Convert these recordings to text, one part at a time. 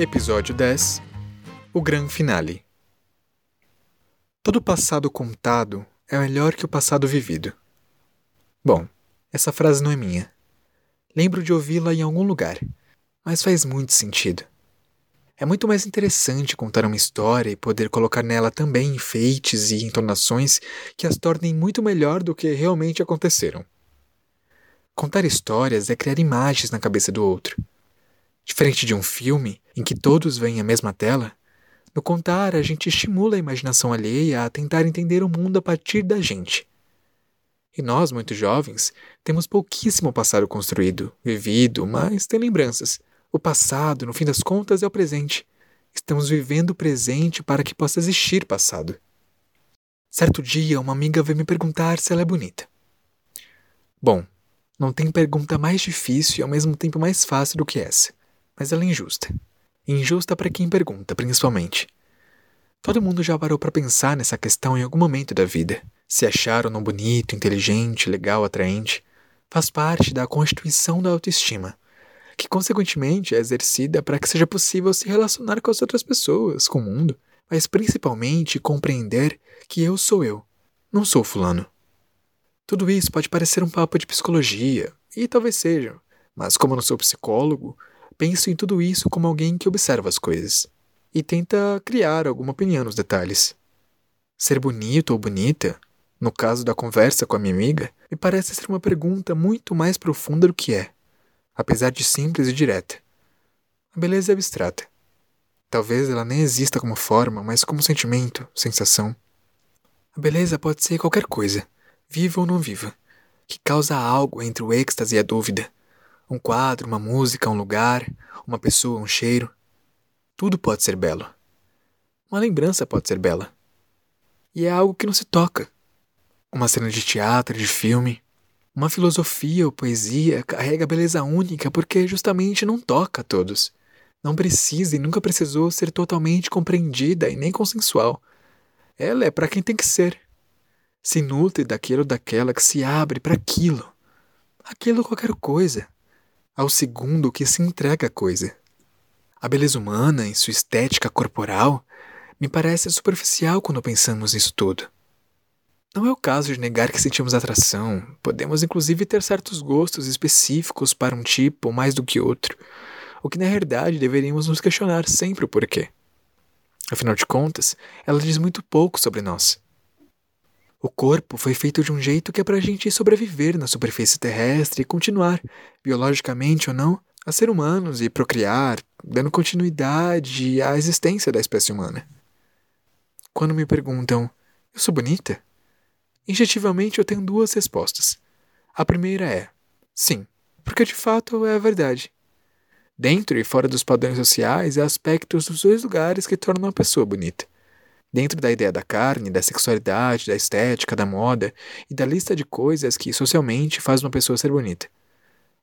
Episódio 10 O Gran Finale Todo passado contado é melhor que o passado vivido. Bom, essa frase não é minha. Lembro de ouvi-la em algum lugar, mas faz muito sentido. É muito mais interessante contar uma história e poder colocar nela também enfeites e entonações que as tornem muito melhor do que realmente aconteceram. Contar histórias é criar imagens na cabeça do outro. Diferente de um filme, em que todos veem a mesma tela, no contar a gente estimula a imaginação alheia a tentar entender o mundo a partir da gente. E nós, muito jovens, temos pouquíssimo passado construído, vivido, mas tem lembranças. O passado, no fim das contas, é o presente. Estamos vivendo o presente para que possa existir passado. Certo dia, uma amiga veio me perguntar se ela é bonita. Bom, não tem pergunta mais difícil e ao mesmo tempo mais fácil do que essa, mas ela é injusta. Injusta para quem pergunta, principalmente. Todo mundo já parou para pensar nessa questão em algum momento da vida. Se achar ou não bonito, inteligente, legal, atraente. Faz parte da constituição da autoestima que consequentemente é exercida para que seja possível se relacionar com as outras pessoas, com o mundo, mas principalmente compreender que eu sou eu, não sou fulano. Tudo isso pode parecer um papo de psicologia, e talvez seja, mas como eu não sou psicólogo, penso em tudo isso como alguém que observa as coisas e tenta criar alguma opinião nos detalhes. Ser bonito ou bonita, no caso da conversa com a minha amiga, me parece ser uma pergunta muito mais profunda do que é apesar de simples e direta. A beleza é abstrata. Talvez ela nem exista como forma, mas como sentimento, sensação. A beleza pode ser qualquer coisa, viva ou não viva, que causa algo entre o êxtase e a dúvida. Um quadro, uma música, um lugar, uma pessoa, um cheiro. Tudo pode ser belo. Uma lembrança pode ser bela. E é algo que não se toca. Uma cena de teatro, de filme, uma filosofia ou poesia carrega beleza única porque justamente não toca a todos. Não precisa e nunca precisou ser totalmente compreendida e nem consensual. Ela é para quem tem que ser. Se nutre daquilo ou daquela que se abre para aquilo. Aquilo qualquer coisa. Ao segundo que se entrega a coisa. A beleza humana, em sua estética corporal, me parece superficial quando pensamos nisso tudo. Não é o caso de negar que sentimos atração. Podemos inclusive ter certos gostos específicos para um tipo mais do que outro, o que na verdade deveríamos nos questionar sempre o porquê. Afinal de contas, ela diz muito pouco sobre nós. O corpo foi feito de um jeito que é para a gente sobreviver na superfície terrestre e continuar, biologicamente ou não, a ser humanos e procriar, dando continuidade à existência da espécie humana. Quando me perguntam, eu sou bonita? Injetivamente eu tenho duas respostas. A primeira é: sim, porque de fato é a verdade. Dentro e fora dos padrões sociais, há aspectos dos dois lugares que tornam uma pessoa bonita. Dentro da ideia da carne, da sexualidade, da estética, da moda e da lista de coisas que socialmente faz uma pessoa ser bonita.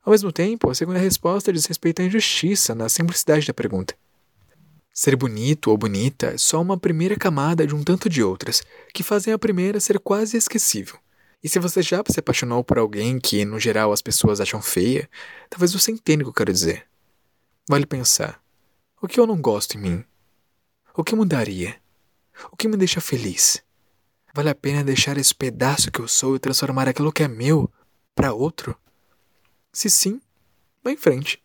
Ao mesmo tempo, a segunda resposta diz respeito à injustiça na simplicidade da pergunta. Ser bonito ou bonita é só uma primeira camada de um tanto de outras, que fazem a primeira ser quase esquecível. E se você já se apaixonou por alguém que, no geral, as pessoas acham feia, talvez você entenda o que eu quero dizer. Vale pensar: o que eu não gosto em mim? O que mudaria? O que me deixa feliz? Vale a pena deixar esse pedaço que eu sou e transformar aquilo que é meu para outro? Se sim, vá em frente.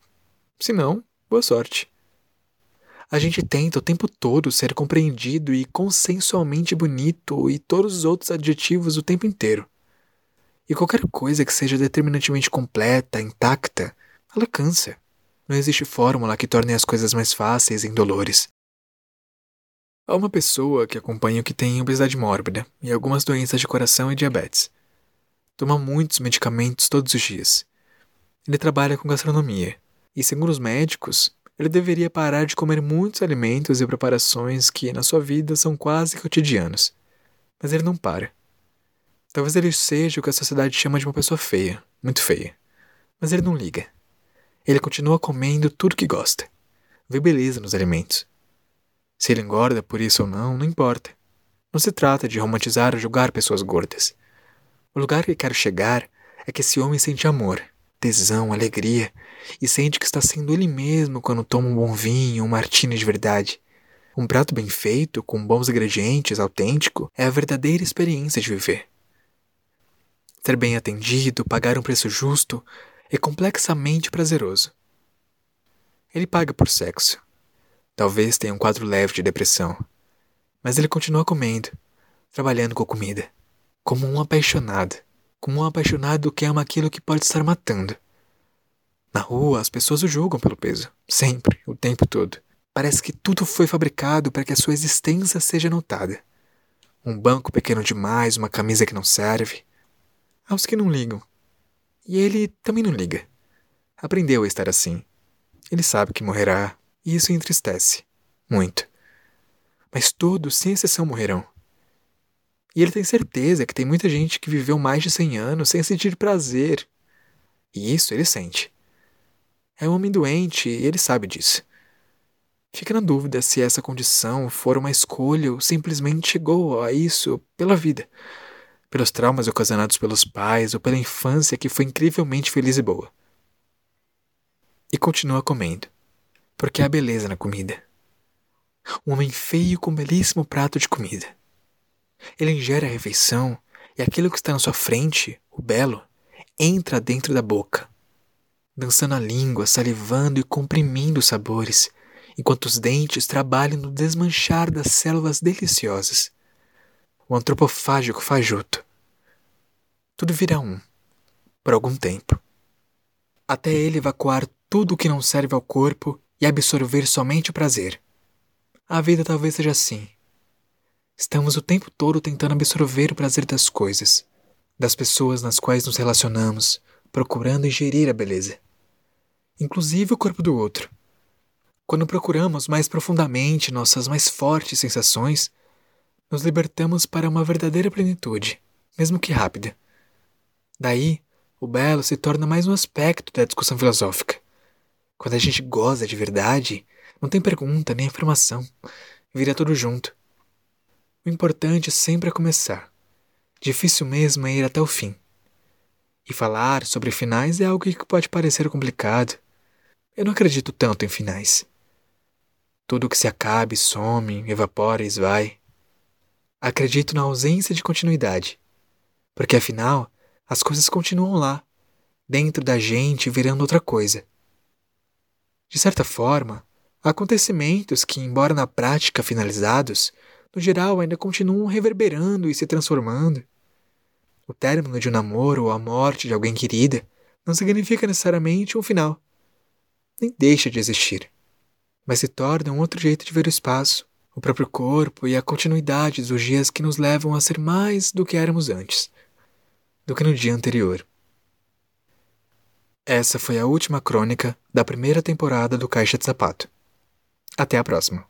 Se não, boa sorte. A gente tenta o tempo todo ser compreendido e consensualmente bonito e todos os outros adjetivos o tempo inteiro. E qualquer coisa que seja determinantemente completa, intacta, ela cansa. Não existe fórmula que torne as coisas mais fáceis e indolores. Há uma pessoa que acompanho que tem obesidade mórbida e algumas doenças de coração e diabetes. Toma muitos medicamentos todos os dias. Ele trabalha com gastronomia e, segundo os médicos, ele deveria parar de comer muitos alimentos e preparações que, na sua vida, são quase cotidianos. Mas ele não para. Talvez ele seja o que a sociedade chama de uma pessoa feia, muito feia. Mas ele não liga. Ele continua comendo tudo que gosta. Vê beleza nos alimentos. Se ele engorda por isso ou não, não importa. Não se trata de romantizar ou julgar pessoas gordas. O lugar que quero chegar é que esse homem sente amor, tesão, alegria, e sente que está sendo ele mesmo quando toma um bom vinho, um martini de verdade. Um prato bem feito, com bons ingredientes, autêntico, é a verdadeira experiência de viver. Ser bem atendido, pagar um preço justo, é complexamente prazeroso. Ele paga por sexo. Talvez tenha um quadro leve de depressão. Mas ele continua comendo, trabalhando com a comida, como um apaixonado, como um apaixonado que ama aquilo que pode estar matando. Na rua, as pessoas o julgam pelo peso, sempre, o tempo todo. Parece que tudo foi fabricado para que a sua existência seja notada. Um banco pequeno demais, uma camisa que não serve. Aos que não ligam. E ele também não liga. Aprendeu a estar assim. Ele sabe que morrerá, e isso entristece. Muito. Mas todos, sem exceção, morrerão. E ele tem certeza que tem muita gente que viveu mais de 100 anos sem sentir prazer. E isso ele sente. É um homem doente e ele sabe disso. Fica na dúvida se essa condição for uma escolha ou simplesmente chegou a isso pela vida, pelos traumas ocasionados pelos pais ou pela infância que foi incrivelmente feliz e boa. E continua comendo, porque há beleza na comida. Um homem feio com um belíssimo prato de comida. Ele ingere a refeição e aquilo que está na sua frente, o belo, entra dentro da boca, dançando a língua, salivando e comprimindo os sabores, enquanto os dentes trabalham no desmanchar das células deliciosas. O antropofágico fajuto. Tudo vira um, por algum tempo. Até ele evacuar tudo o que não serve ao corpo e absorver somente o prazer. A vida talvez seja assim Estamos o tempo todo tentando absorver o prazer das coisas, das pessoas nas quais nos relacionamos, procurando ingerir a beleza, inclusive o corpo do outro. Quando procuramos mais profundamente nossas mais fortes sensações, nos libertamos para uma verdadeira plenitude, mesmo que rápida. Daí, o belo se torna mais um aspecto da discussão filosófica. Quando a gente goza de verdade, não tem pergunta nem afirmação, vira tudo junto. O importante sempre é começar. Difícil mesmo é ir até o fim. E falar sobre finais é algo que pode parecer complicado. Eu não acredito tanto em finais. Tudo que se acaba some, evapora e esvai. Acredito na ausência de continuidade. Porque afinal, as coisas continuam lá, dentro da gente, virando outra coisa. De certa forma, acontecimentos que, embora na prática finalizados, no geral, ainda continuam reverberando e se transformando. O término de um namoro ou a morte de alguém querida não significa necessariamente um final. Nem deixa de existir. Mas se torna um outro jeito de ver o espaço, o próprio corpo e a continuidade dos dias que nos levam a ser mais do que éramos antes, do que no dia anterior. Essa foi a última crônica da primeira temporada do Caixa de Sapato. Até a próxima.